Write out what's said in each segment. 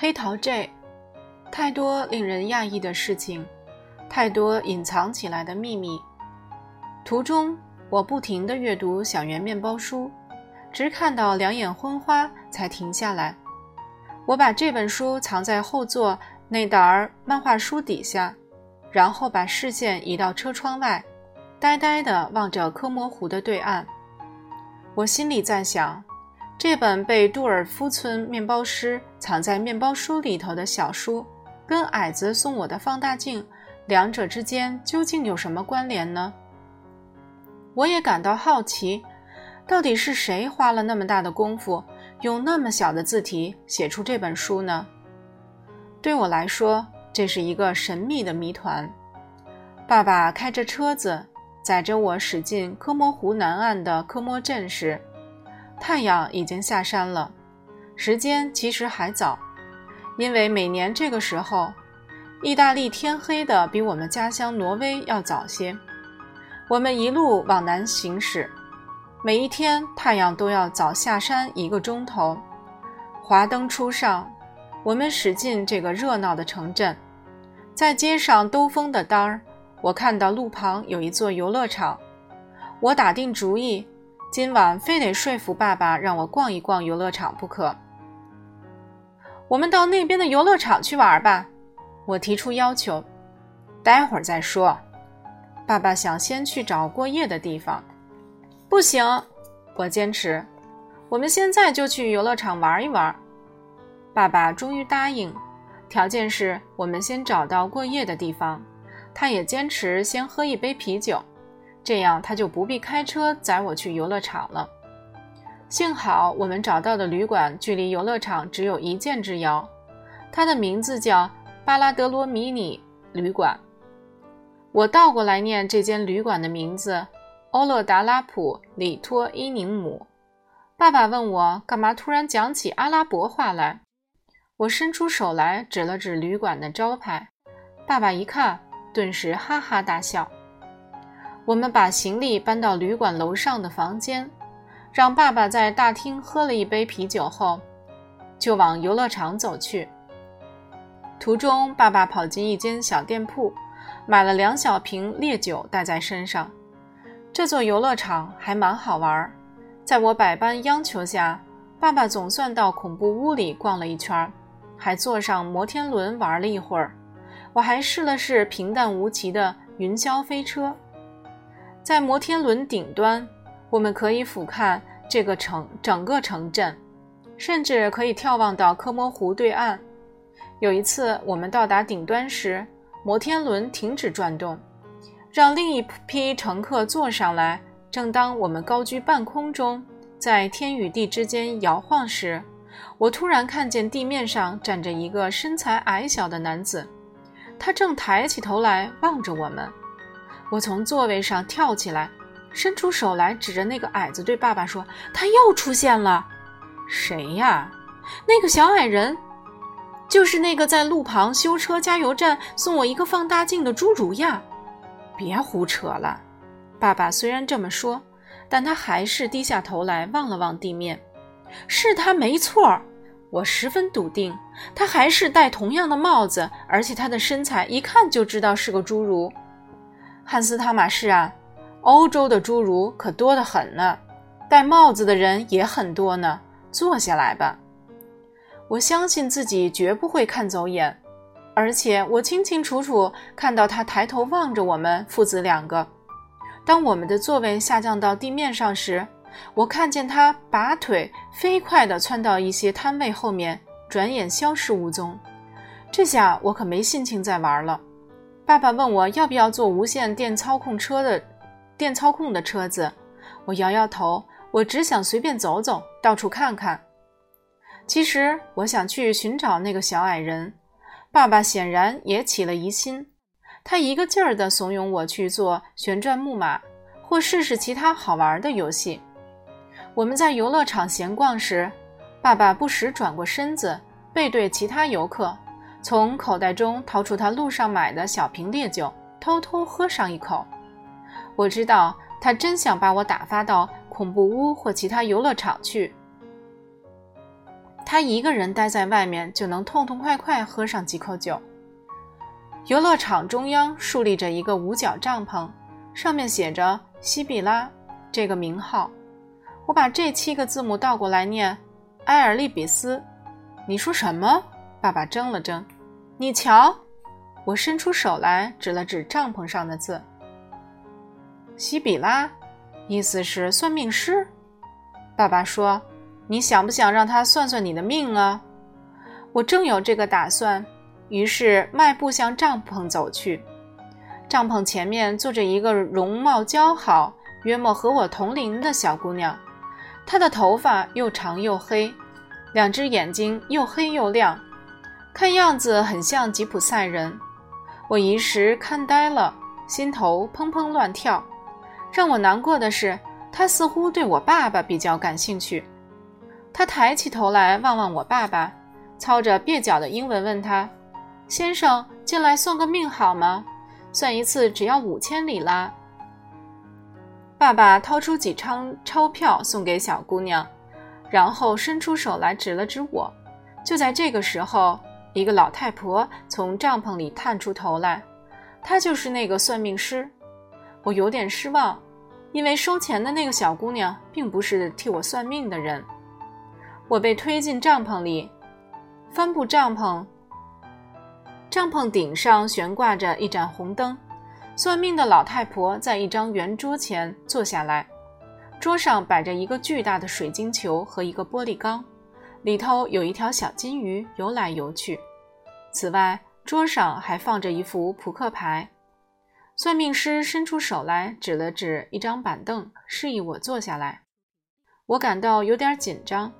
黑桃 J，太多令人讶异的事情，太多隐藏起来的秘密。途中，我不停地阅读小圆面包书，直看到两眼昏花才停下来。我把这本书藏在后座那沓儿漫画书底下，然后把视线移到车窗外，呆呆地望着科摩湖的对岸。我心里在想，这本被杜尔夫村面包师藏在面包书里头的小书，跟矮子送我的放大镜，两者之间究竟有什么关联呢？我也感到好奇，到底是谁花了那么大的功夫？用那么小的字体写出这本书呢？对我来说，这是一个神秘的谜团。爸爸开着车子载着我驶进科摩湖南岸的科摩镇时，太阳已经下山了。时间其实还早，因为每年这个时候，意大利天黑的比我们家乡挪威要早些。我们一路往南行驶。每一天，太阳都要早下山一个钟头。华灯初上，我们驶进这个热闹的城镇，在街上兜风的当儿，我看到路旁有一座游乐场。我打定主意，今晚非得说服爸爸让我逛一逛游乐场不可。我们到那边的游乐场去玩吧，我提出要求。待会儿再说。爸爸想先去找过夜的地方。不行，我坚持。我们现在就去游乐场玩一玩。爸爸终于答应，条件是我们先找到过夜的地方。他也坚持先喝一杯啤酒，这样他就不必开车载我去游乐场了。幸好我们找到的旅馆距离游乐场只有一箭之遥，它的名字叫巴拉德罗迷你旅馆。我倒过来念这间旅馆的名字。欧勒达拉普里托伊宁姆，爸爸问我干嘛突然讲起阿拉伯话来。我伸出手来指了指旅馆的招牌，爸爸一看，顿时哈哈大笑。我们把行李搬到旅馆楼上的房间，让爸爸在大厅喝了一杯啤酒后，就往游乐场走去。途中，爸爸跑进一间小店铺，买了两小瓶烈酒带在身上。这座游乐场还蛮好玩，在我百般央求下，爸爸总算到恐怖屋里逛了一圈，还坐上摩天轮玩了一会儿。我还试了试平淡无奇的云霄飞车，在摩天轮顶端，我们可以俯瞰这个城整个城镇，甚至可以眺望到科摩湖对岸。有一次，我们到达顶端时，摩天轮停止转动。让另一批乘客坐上来。正当我们高居半空中，在天与地之间摇晃时，我突然看见地面上站着一个身材矮小的男子，他正抬起头来望着我们。我从座位上跳起来，伸出手来指着那个矮子，对爸爸说：“他又出现了，谁呀？那个小矮人，就是那个在路旁修车加油站送我一个放大镜的侏儒呀。”别胡扯了，爸爸虽然这么说，但他还是低下头来望了望地面。是他没错，我十分笃定，他还是戴同样的帽子，而且他的身材一看就知道是个侏儒。汉斯·汤马士啊，欧洲的侏儒可多得很呢，戴帽子的人也很多呢。坐下来吧，我相信自己绝不会看走眼。而且我清清楚楚看到他抬头望着我们父子两个。当我们的座位下降到地面上时，我看见他拔腿飞快地窜到一些摊位后面，转眼消失无踪。这下我可没心情再玩了。爸爸问我要不要坐无线电操控车的电操控的车子，我摇摇头，我只想随便走走，到处看看。其实我想去寻找那个小矮人。爸爸显然也起了疑心，他一个劲儿地怂恿我去做旋转木马，或试试其他好玩的游戏。我们在游乐场闲逛时，爸爸不时转过身子，背对其他游客，从口袋中掏出他路上买的小瓶烈酒，偷偷喝上一口。我知道他真想把我打发到恐怖屋或其他游乐场去。他一个人待在外面就能痛痛快快喝上几口酒。游乐场中央竖立着一个五角帐篷，上面写着“西比拉”这个名号。我把这七个字母倒过来念：“埃尔利比斯。”你说什么？爸爸怔了怔。你瞧，我伸出手来指了指帐篷上的字：“西比拉”，意思是算命师。爸爸说：“你想不想让他算算你的命啊？”我正有这个打算。于是迈步向帐篷走去，帐篷前面坐着一个容貌姣好、约莫和我同龄的小姑娘，她的头发又长又黑，两只眼睛又黑又亮，看样子很像吉普赛人。我一时看呆了，心头砰砰乱跳。让我难过的是，他似乎对我爸爸比较感兴趣。他抬起头来望望我爸爸，操着蹩脚的英文问他。先生，进来算个命好吗？算一次只要五千里拉。爸爸掏出几张钞票送给小姑娘，然后伸出手来指了指我。就在这个时候，一个老太婆从帐篷里探出头来，她就是那个算命师。我有点失望，因为收钱的那个小姑娘并不是替我算命的人。我被推进帐篷里，帆布帐篷。帐篷顶上悬挂着一盏红灯，算命的老太婆在一张圆桌前坐下来，桌上摆着一个巨大的水晶球和一个玻璃缸，里头有一条小金鱼游来游去。此外，桌上还放着一副扑克牌。算命师伸出手来，指了指一张板凳，示意我坐下来。我感到有点紧张，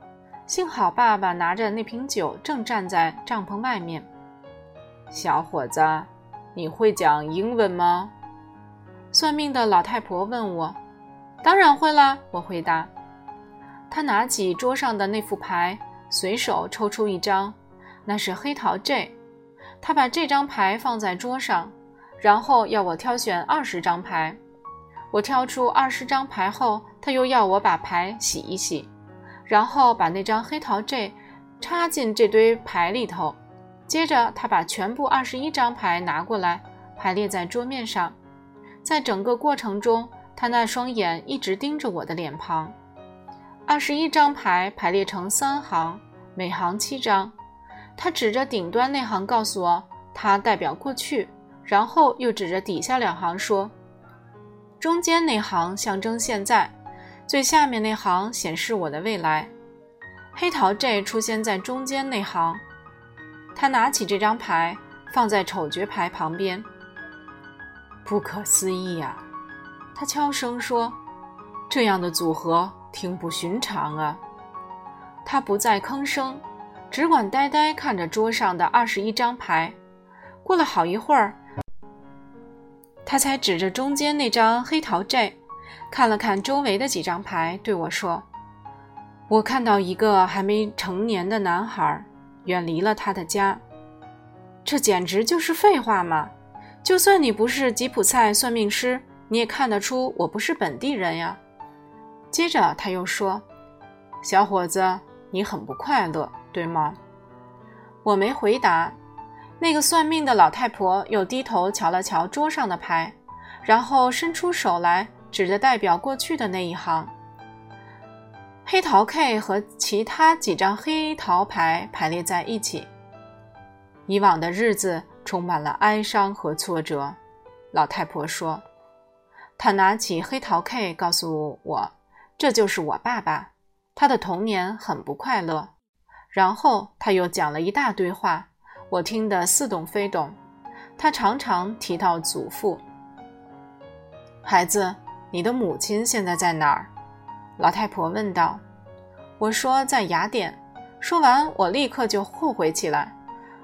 幸好爸爸拿着那瓶酒正站在帐篷外面。小伙子，你会讲英文吗？算命的老太婆问我。当然会啦，我回答。她拿起桌上的那副牌，随手抽出一张，那是黑桃 J。他把这张牌放在桌上，然后要我挑选二十张牌。我挑出二十张牌后，他又要我把牌洗一洗，然后把那张黑桃 J 插进这堆牌里头。接着，他把全部二十一张牌拿过来，排列在桌面上。在整个过程中，他那双眼一直盯着我的脸庞。二十一张牌排列成三行，每行七张。他指着顶端那行告诉我，它代表过去，然后又指着底下两行说：“中间那行象征现在，最下面那行显示我的未来。”黑桃 J 出现在中间那行。他拿起这张牌，放在丑角牌旁边。不可思议呀！他悄声说：“这样的组合挺不寻常啊。”他不再吭声，只管呆呆看着桌上的二十一张牌。过了好一会儿，他才指着中间那张黑桃 J，看了看周围的几张牌，对我说：“我看到一个还没成年的男孩。”远离了他的家，这简直就是废话嘛！就算你不是吉普赛算命师，你也看得出我不是本地人呀。接着他又说：“小伙子，你很不快乐，对吗？”我没回答。那个算命的老太婆又低头瞧了瞧桌上的牌，然后伸出手来指着代表过去的那一行。黑桃 K 和其他几张黑桃牌排列在一起。以往的日子充满了哀伤和挫折，老太婆说。她拿起黑桃 K，告诉我：“这就是我爸爸，他的童年很不快乐。”然后他又讲了一大堆话，我听得似懂非懂。他常常提到祖父。孩子，你的母亲现在在哪儿？老太婆问道：“我说在雅典。”说完，我立刻就后悔起来：“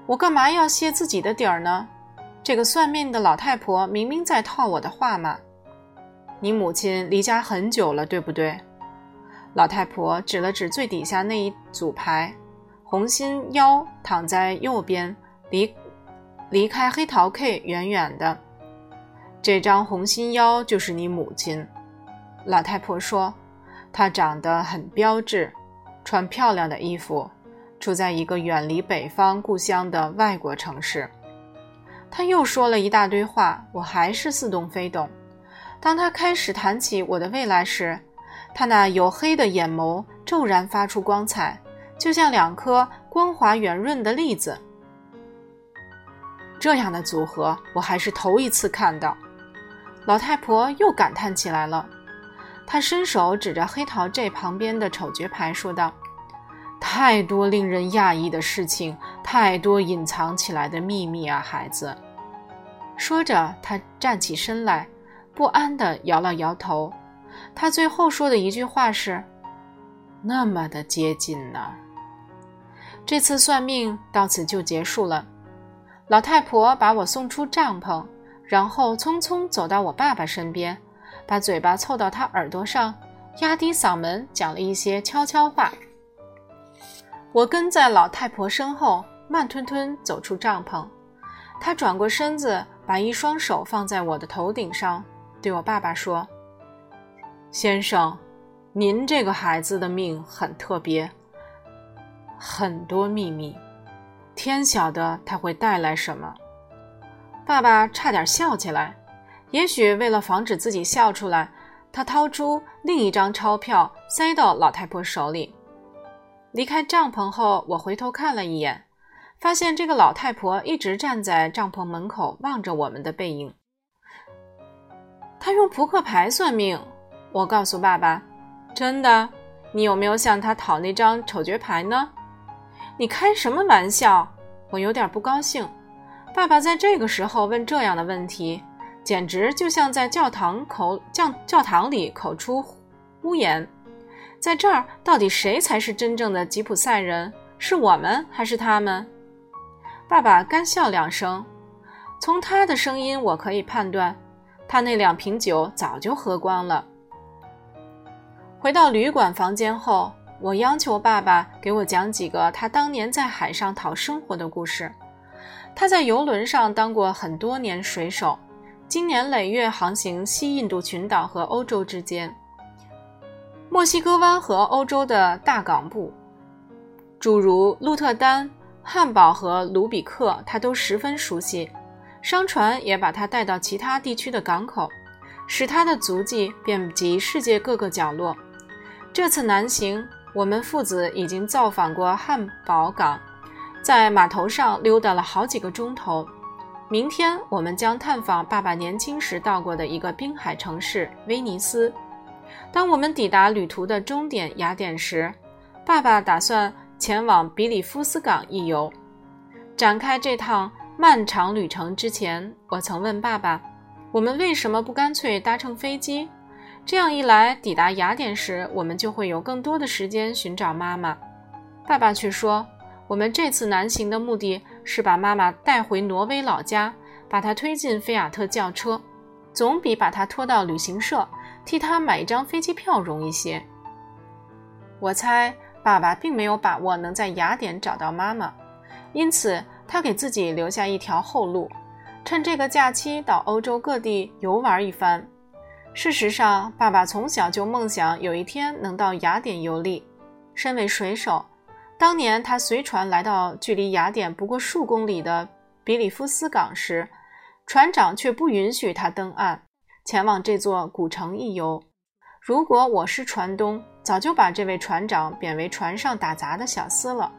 我干嘛要泄自己的底儿呢？这个算命的老太婆明明在套我的话嘛！”你母亲离家很久了，对不对？老太婆指了指最底下那一组牌，红心腰躺在右边，离离开黑桃 K 远远的。这张红心腰就是你母亲。老太婆说。她长得很标致，穿漂亮的衣服，住在一个远离北方故乡的外国城市。他又说了一大堆话，我还是似懂非懂。当他开始谈起我的未来时，他那黝黑的眼眸骤然发出光彩，就像两颗光滑圆润的栗子。这样的组合，我还是头一次看到。老太婆又感叹起来了，她伸手指着黑桃 J 旁边的丑角牌说道：“太多令人讶异的事情，太多隐藏起来的秘密啊，孩子。”说着，他站起身来，不安地摇了摇头。他最后说的一句话是：“那么的接近呢。”这次算命到此就结束了。老太婆把我送出帐篷，然后匆匆走到我爸爸身边，把嘴巴凑到他耳朵上，压低嗓门讲了一些悄悄话。我跟在老太婆身后，慢吞吞走出帐篷。她转过身子。把一双手放在我的头顶上，对我爸爸说：“先生，您这个孩子的命很特别，很多秘密，天晓得他会带来什么。”爸爸差点笑起来，也许为了防止自己笑出来，他掏出另一张钞票塞到老太婆手里。离开帐篷后，我回头看了一眼。发现这个老太婆一直站在帐篷门口望着我们的背影。他用扑克牌算命，我告诉爸爸：“真的？你有没有向他讨那张丑角牌呢？”你开什么玩笑？我有点不高兴。爸爸在这个时候问这样的问题，简直就像在教堂口教教堂里口出污言。在这儿，到底谁才是真正的吉普赛人？是我们还是他们？爸爸干笑两声，从他的声音我可以判断，他那两瓶酒早就喝光了。回到旅馆房间后，我央求爸爸给我讲几个他当年在海上讨生活的故事。他在游轮上当过很多年水手，经年累月航行西印度群岛和欧洲之间，墨西哥湾和欧洲的大港部，诸如鹿特丹。汉堡和卢比克，他都十分熟悉。商船也把他带到其他地区的港口，使他的足迹遍及世界各个角落。这次南行，我们父子已经造访过汉堡港，在码头上溜达了好几个钟头。明天，我们将探访爸爸年轻时到过的一个滨海城市——威尼斯。当我们抵达旅途的终点雅典时，爸爸打算。前往比里夫斯港一游。展开这趟漫长旅程之前，我曾问爸爸：“我们为什么不干脆搭乘飞机？这样一来，抵达雅典时，我们就会有更多的时间寻找妈妈。”爸爸却说：“我们这次南行的目的是把妈妈带回挪威老家，把她推进菲亚特轿车，总比把她拖到旅行社替她买一张飞机票容易些。”我猜。爸爸并没有把握能在雅典找到妈妈，因此他给自己留下一条后路，趁这个假期到欧洲各地游玩一番。事实上，爸爸从小就梦想有一天能到雅典游历。身为水手，当年他随船来到距离雅典不过数公里的比里夫斯港时，船长却不允许他登岸，前往这座古城一游。如果我是船东，早就把这位船长贬为船上打杂的小厮了。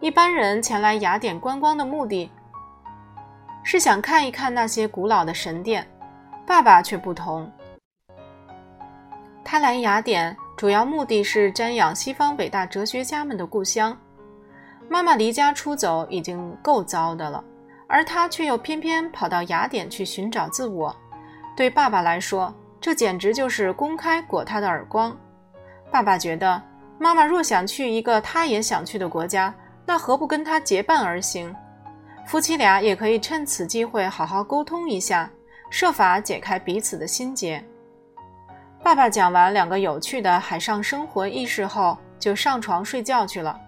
一般人前来雅典观光的目的，是想看一看那些古老的神殿。爸爸却不同，他来雅典主要目的是瞻仰西方伟大哲学家们的故乡。妈妈离家出走已经够糟的了，而他却又偏偏跑到雅典去寻找自我。对爸爸来说，这简直就是公开裹他的耳光。爸爸觉得，妈妈若想去一个他也想去的国家，那何不跟他结伴而行？夫妻俩也可以趁此机会好好沟通一下，设法解开彼此的心结。爸爸讲完两个有趣的海上生活轶事后，就上床睡觉去了。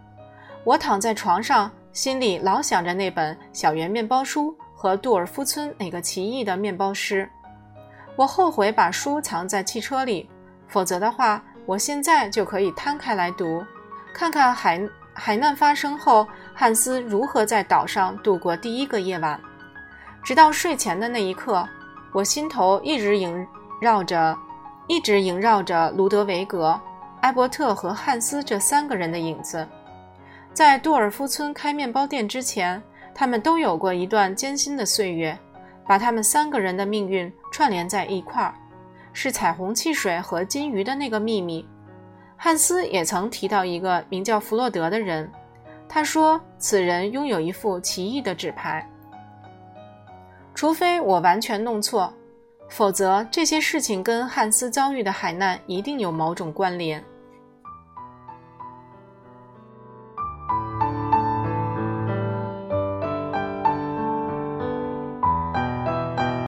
我躺在床上，心里老想着那本小圆面包书和杜尔夫村那个奇异的面包师。我后悔把书藏在汽车里，否则的话。我现在就可以摊开来读，看看海海难发生后，汉斯如何在岛上度过第一个夜晚。直到睡前的那一刻，我心头一直萦绕着，一直萦绕着卢德维格、埃伯特和汉斯这三个人的影子。在杜尔夫村开面包店之前，他们都有过一段艰辛的岁月，把他们三个人的命运串联在一块儿，是彩虹汽水和金鱼的那个秘密。汉斯也曾提到一个名叫弗洛德的人，他说此人拥有一副奇异的纸牌。除非我完全弄错，否则这些事情跟汉斯遭遇的海难一定有某种关联。